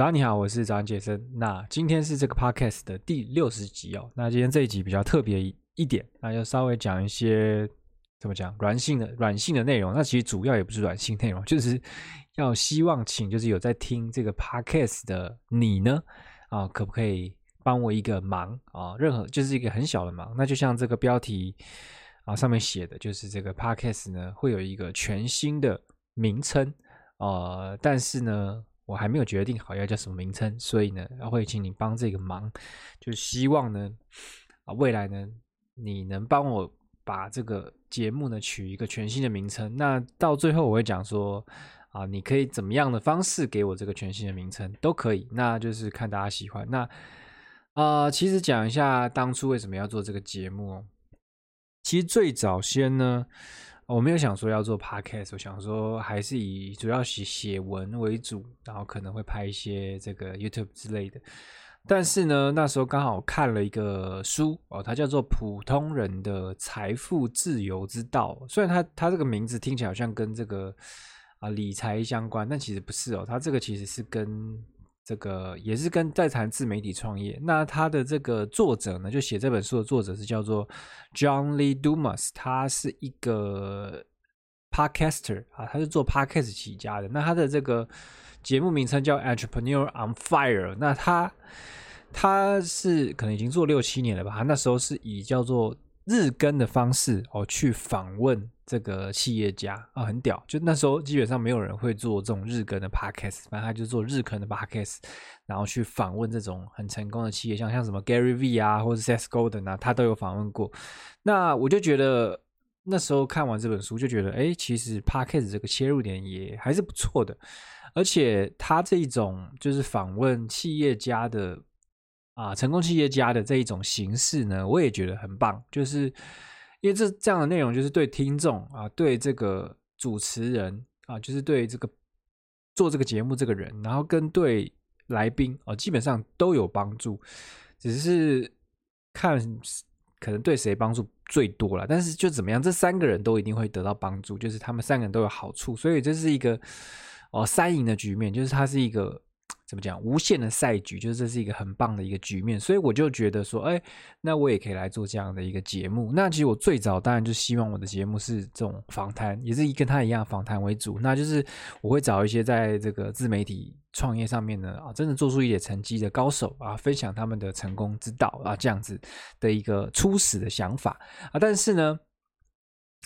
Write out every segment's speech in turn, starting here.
早上你好，我是早安杰森。那今天是这个 podcast 的第六十集哦。那今天这一集比较特别一点，那就稍微讲一些怎么讲软性的软性的内容。那其实主要也不是软性内容，就是要希望请就是有在听这个 podcast 的你呢啊，可不可以帮我一个忙啊？任何就是一个很小的忙。那就像这个标题啊上面写的，就是这个 podcast 呢会有一个全新的名称啊，但是呢。我还没有决定好要叫什么名称，所以呢，会请你帮这个忙，就希望呢，啊，未来呢，你能帮我把这个节目呢取一个全新的名称。那到最后我会讲说，啊，你可以怎么样的方式给我这个全新的名称都可以，那就是看大家喜欢。那啊、其实讲一下当初为什么要做这个节目，其实最早先呢。我没有想说要做 podcast，我想说还是以主要写写文为主，然后可能会拍一些这个 YouTube 之类的。但是呢，那时候刚好看了一个书哦，它叫做《普通人的财富自由之道》。虽然它它这个名字听起来好像跟这个啊理财相关，但其实不是哦，它这个其实是跟。这个也是跟在谈自媒体创业。那他的这个作者呢，就写这本书的作者是叫做 John Lee Dumas，他是一个 podcaster 啊，他是做 podcast 起家的。那他的这个节目名称叫 Entrepreneur on Fire。那他他是可能已经做六七年了吧？那时候是以叫做日更的方式哦去访问。这个企业家啊，很屌！就那时候基本上没有人会做这种日更的 podcast，反正他就做日更的 podcast，然后去访问这种很成功的企业，像像什么 Gary V 啊，或者 Seth Golden 啊，他都有访问过。那我就觉得那时候看完这本书，就觉得哎，其实 podcast 这个切入点也还是不错的，而且他这一种就是访问企业家的啊，成功企业家的这一种形式呢，我也觉得很棒，就是。因为这这样的内容就是对听众啊，对这个主持人啊，就是对这个做这个节目这个人，然后跟对来宾啊，基本上都有帮助。只是看可能对谁帮助最多了，但是就怎么样，这三个人都一定会得到帮助，就是他们三个人都有好处，所以这是一个哦三赢的局面，就是它是一个。怎么讲？无限的赛局，就是这是一个很棒的一个局面，所以我就觉得说，哎，那我也可以来做这样的一个节目。那其实我最早当然就希望我的节目是这种访谈，也是以跟他一样访谈为主。那就是我会找一些在这个自媒体创业上面呢啊，真的做出一点成绩的高手啊，分享他们的成功之道啊，这样子的一个初始的想法啊。但是呢。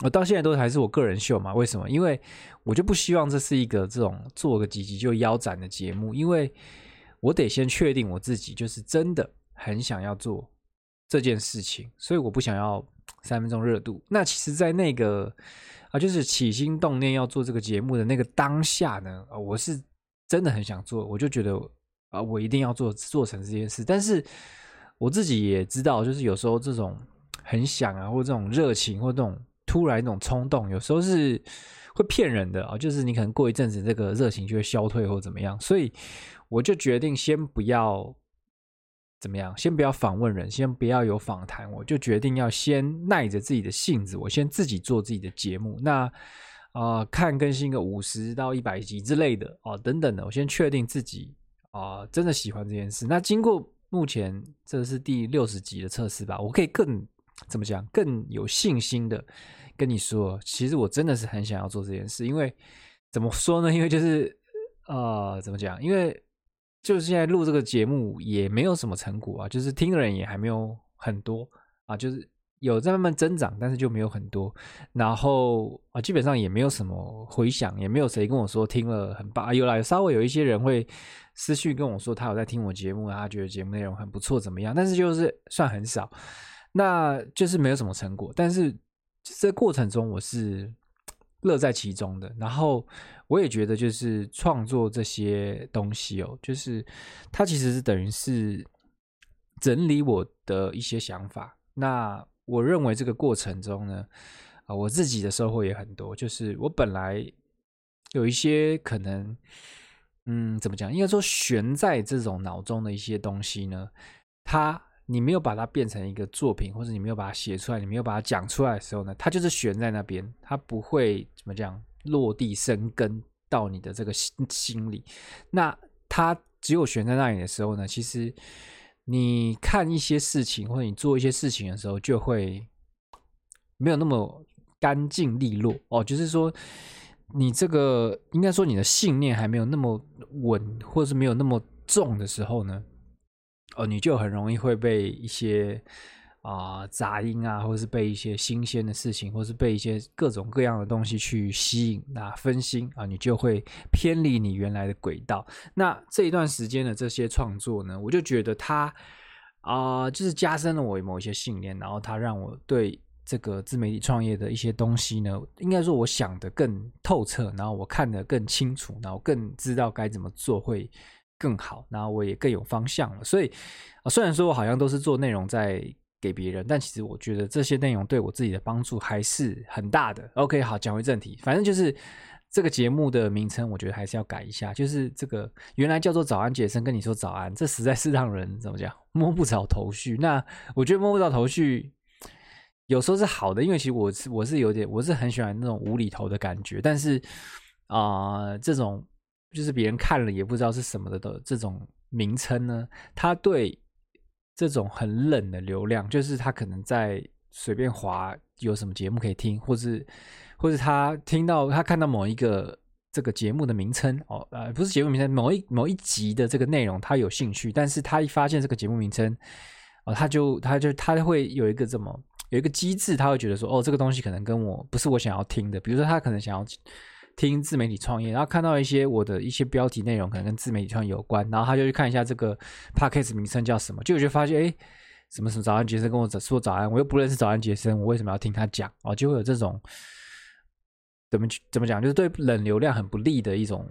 我到现在都还是我个人秀嘛？为什么？因为我就不希望这是一个这种做个几集就腰斩的节目，因为我得先确定我自己就是真的很想要做这件事情，所以我不想要三分钟热度。那其实，在那个啊，就是起心动念要做这个节目的那个当下呢，啊，我是真的很想做，我就觉得啊，我一定要做做成这件事。但是我自己也知道，就是有时候这种很想啊，或这种热情，或这种。突然那种冲动，有时候是会骗人的啊，就是你可能过一阵子这个热情就会消退或怎么样，所以我就决定先不要怎么样，先不要访问人，先不要有访谈，我就决定要先耐着自己的性子，我先自己做自己的节目。那啊、看更新个五十到一百集之类的哦，等等的，我先确定自己啊、真的喜欢这件事。那经过目前这是第六十集的测试吧，我可以更怎么讲，更有信心的。跟你说，其实我真的是很想要做这件事，因为怎么说呢？因为就是呃，怎么讲？因为就是现在录这个节目也没有什么成果啊，就是听的人也还没有很多啊，就是有在慢慢增长，但是就没有很多。然后啊，基本上也没有什么回响，也没有谁跟我说听了很棒。啊、有啦，稍微有一些人会私讯跟我说他有在听我节目啊，他觉得节目内容很不错，怎么样？但是就是算很少，那就是没有什么成果，但是。这过程中我是乐在其中的，然后我也觉得就是创作这些东西哦，就是它其实是等于是整理我的一些想法。那我认为这个过程中呢，啊，我自己的收获也很多。就是我本来有一些可能，嗯，怎么讲？应该说悬在这种脑中的一些东西呢，它。你没有把它变成一个作品，或者你没有把它写出来，你没有把它讲出来的时候呢，它就是悬在那边，它不会怎么讲落地生根到你的这个心心里。那它只有悬在那里的时候呢，其实你看一些事情或者你做一些事情的时候，就会没有那么干净利落哦。就是说，你这个应该说你的信念还没有那么稳，或者是没有那么重的时候呢，哦，你就很容易会被一些。啊、杂音啊，或是被一些新鲜的事情，或是被一些各种各样的东西去吸引，那分心啊，你就会偏离你原来的轨道。那这一段时间的这些创作呢，我就觉得它啊、就是加深了我某一些信念，然后它让我对这个自媒体创业的一些东西呢，应该说我想得更透彻，然后我看得更清楚，然后更知道该怎么做会更好，然后我也更有方向了。所以啊，虽然说我好像都是做内容在。给别人，但其实我觉得这些内容对我自己的帮助还是很大的。OK，好，讲回正题，反正就是这个节目的名称，我觉得还是要改一下。就是这个原来叫做早安杰森，跟你说早安，这实在是让人怎么讲摸不着头绪。那我觉得摸不着头绪，有时候是好的，因为其实我是我是有点，我是很喜欢那种无厘头的感觉。但是啊、这种就是别人看了也不知道是什么的的这种名称呢，它对。这种很冷的流量，就是他可能在随便滑有什么节目可以听，或是或是他听到他看到某一个这个节目的名称哦，呃，不是节目名称，某一某一集的这个内容他有兴趣，但是他一发现这个节目名称哦，他就他就他会有一个怎么有一个机制，他会觉得说哦，这个东西可能跟我不是我想要听的，比如说他可能想要。听自媒体创业，然后看到一些我的一些标题内容，可能跟自媒体创业有关，然后他就去看一下这个 podcast 名称叫什么，就我就发现哎，什么什么早安杰森跟我说早安，我又不认识早安杰森，我为什么要听他讲？哦，就会有这种怎么怎么讲，就是对冷流量很不利的一种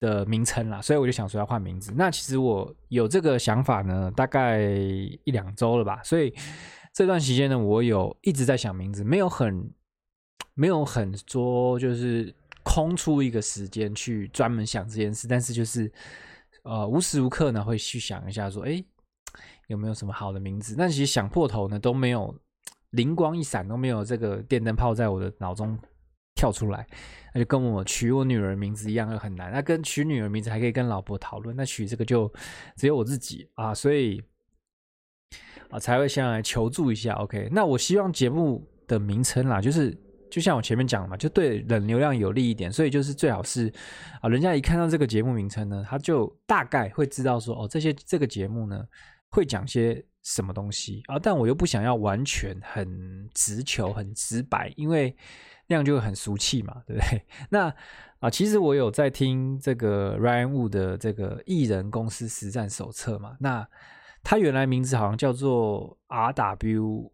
的名称啦，所以我就想说要换名字。那其实我有这个想法呢，大概一两周了吧，所以这段时间呢，我有一直在想名字，没有很没有很说就是。空出一个时间去专门想这件事，但是就是呃无时无刻呢会去想一下说，哎，有没有什么好的名字？但其实想破头呢都没有灵光一闪，都没有这个电灯泡在我的脑中跳出来。那就跟我取我女儿名字一样，又很难。那跟取女儿名字还可以跟老婆讨论，那取这个就只有我自己啊，所以啊才会先来求助一下。OK，那我希望节目的名称啦，就是。就像我前面讲的嘛，就对冷流量有利一点，所以就是最好是啊，人家一看到这个节目名称呢，他就大概会知道说，哦，这些这个节目呢会讲些什么东西啊，但我又不想要完全很直球、很直白，因为那样就会很俗气嘛，对不对？那啊，其实我有在听这个 Ryan Wu 的这个艺人公司实战手册嘛，那他原来名字好像叫做 RW。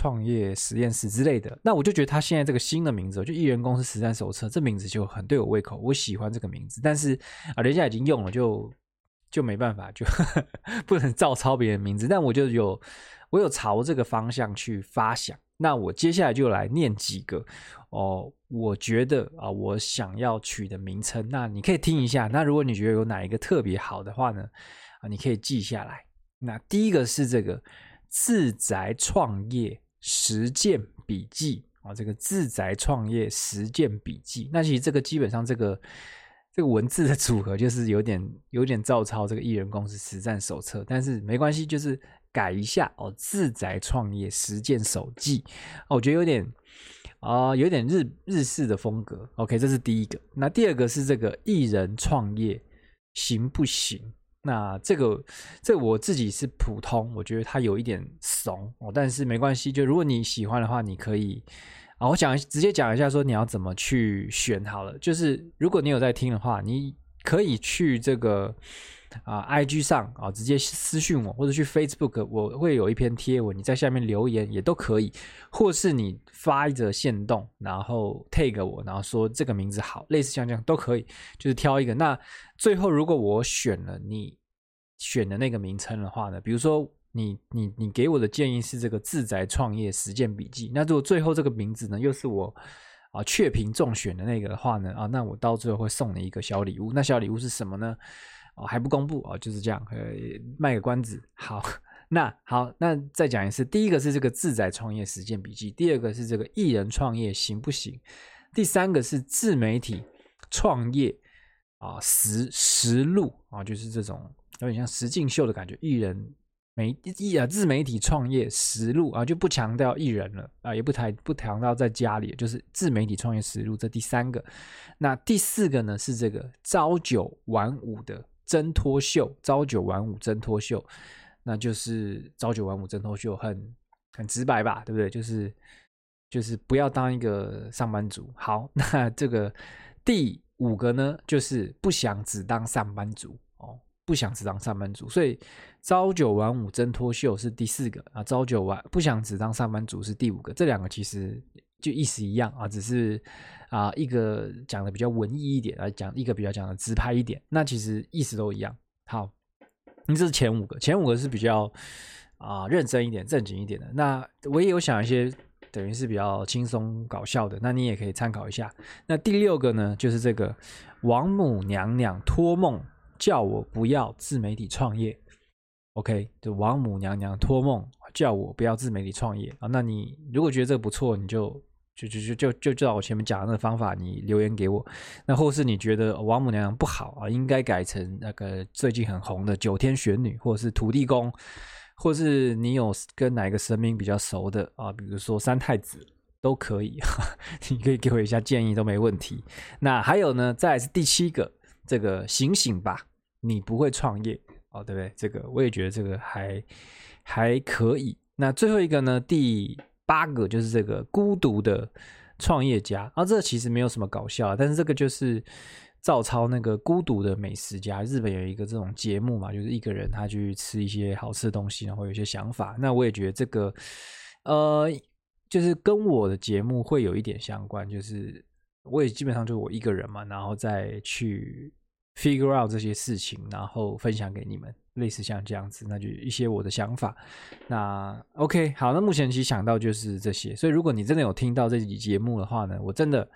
创业实验室之类的，那我就觉得他现在这个新的名字，就艺人公司实战手册，这名字就很对我胃口，我喜欢这个名字。但是啊，人家已经用了，就就没办法，就 不能照抄别人名字。但我就有我有朝这个方向去发想。那我接下来就来念几个哦，我觉得啊，我想要取的名称。那你可以听一下。那如果你觉得有哪一个特别好的话呢，啊，你可以记下来。那第一个是这个自宅创业。实践笔记啊，这个自宅创业实践笔记，那其实这个基本上这个这个文字的组合就是有点有点照抄这个艺人公司实战手册，但是没关系，就是改一下哦。自宅创业实践手记，哦我觉得有点啊、有点日日式的风格。OK，这是第一个。那第二个是这个艺人创业行不行？那这个，这我自己是普通，我觉得它有一点怂哦，但是没关系。就如果你喜欢的话，你可以啊，我讲直接讲一下，说你要怎么去选好了。就是如果你有在听的话，你可以去这个。啊，IG 上啊，直接私讯我，或者去 Facebook，我会有一篇贴文，你在下面留言也都可以，或是你发一则限动，然后 tag 我，然后说这个名字好，类似像这样都可以，就是挑一个。那最后如果我选了你选的那个名称的话呢，比如说你你你给我的建议是这个自宅创业实践笔记，那如果最后这个名字呢又是我啊确评中选的那个的话呢，啊，那我到最后会送你一个小礼物，那小礼物是什么呢？哦，还不公布哦，就是这样，呃，卖个关子。好，那好，那再讲一次，第一个是这个自宅创业实践笔记，第二个是这个艺人创业行不行？第三个是自媒体创业啊实实录啊，就是这种有点像实境秀的感觉，艺人。媒艺啊，自媒体创业实录啊，就不强调艺人了啊，也不谈不强调在家里，就是自媒体创业实录。这第三个，那第四个呢是这个朝九晚五的挣脱秀，朝九晚五挣脱秀，那就是朝九晚五挣脱秀很，很直白吧，对不对？就是就是不要当一个上班族。好，那这个第五个呢，就是不想只当上班族哦。不想只当上班族，所以朝九晚五挣脱秀是第四个啊。朝九晚不想只当上班族是第五个，这两个其实就意思一样啊，只是啊一个讲的比较文艺一点，来讲一个比较讲的直拍一点，那其实意思都一样。好，你这是前五个，前五个是比较啊认真一点、正经一点的。那我也有想一些等于是比较轻松搞笑的，那你也可以参考一下。那第六个呢，就是这个王母娘娘托梦。叫我不要自媒体创业，OK？就王母娘娘托梦叫我不要自媒体创业啊。那你如果觉得这个不错，你就就就就就就照我前面讲的那个方法，你留言给我。那或是你觉得王母娘娘不好啊，应该改成那个最近很红的九天玄女，或者是土地公，或是你有跟哪个神明比较熟的啊？比如说三太子都可以，你可以给我一下建议都没问题。那还有呢，再是第七个，这个醒醒吧。你不会创业哦，对不对？这个我也觉得这个还还可以。那最后一个呢？第八个就是这个孤独的创业家啊，这其实没有什么搞笑，但是这个就是照抄那个孤独的美食家。日本有一个这种节目嘛，就是一个人他去吃一些好吃的东西，然后有一些想法。那我也觉得这个呃，就是跟我的节目会有一点相关，就是我也基本上就我一个人嘛，然后再去。figure out 这些事情，然后分享给你们，类似像这样子，那就一些我的想法。那 OK，好，那目前其实想到就是这些。所以如果你真的有听到这集节目的话呢，我真的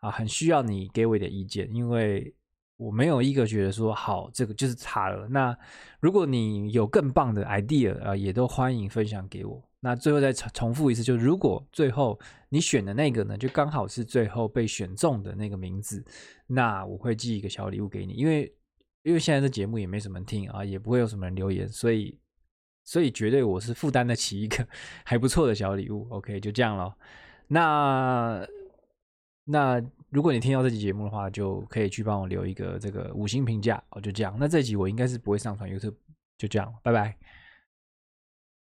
啊很需要你给我一点意见，因为我没有一个觉得说好，这个就是差了。那如果你有更棒的 idea 啊，也都欢迎分享给我。那最后再重重复一次，就是如果最后你选的那个呢，就刚好是最后被选中的那个名字，那我会寄一个小礼物给你，因为因为现在这节目也没什么人听啊，也不会有什么人留言，所以所以绝对我是负担得起一个 还不错的小礼物。OK，就这样咯。那那如果你听到这期节目的话，就可以去帮我留一个这个五星评价哦，就这样。那这集我应该是不会上传 YouTube，就这样，拜拜。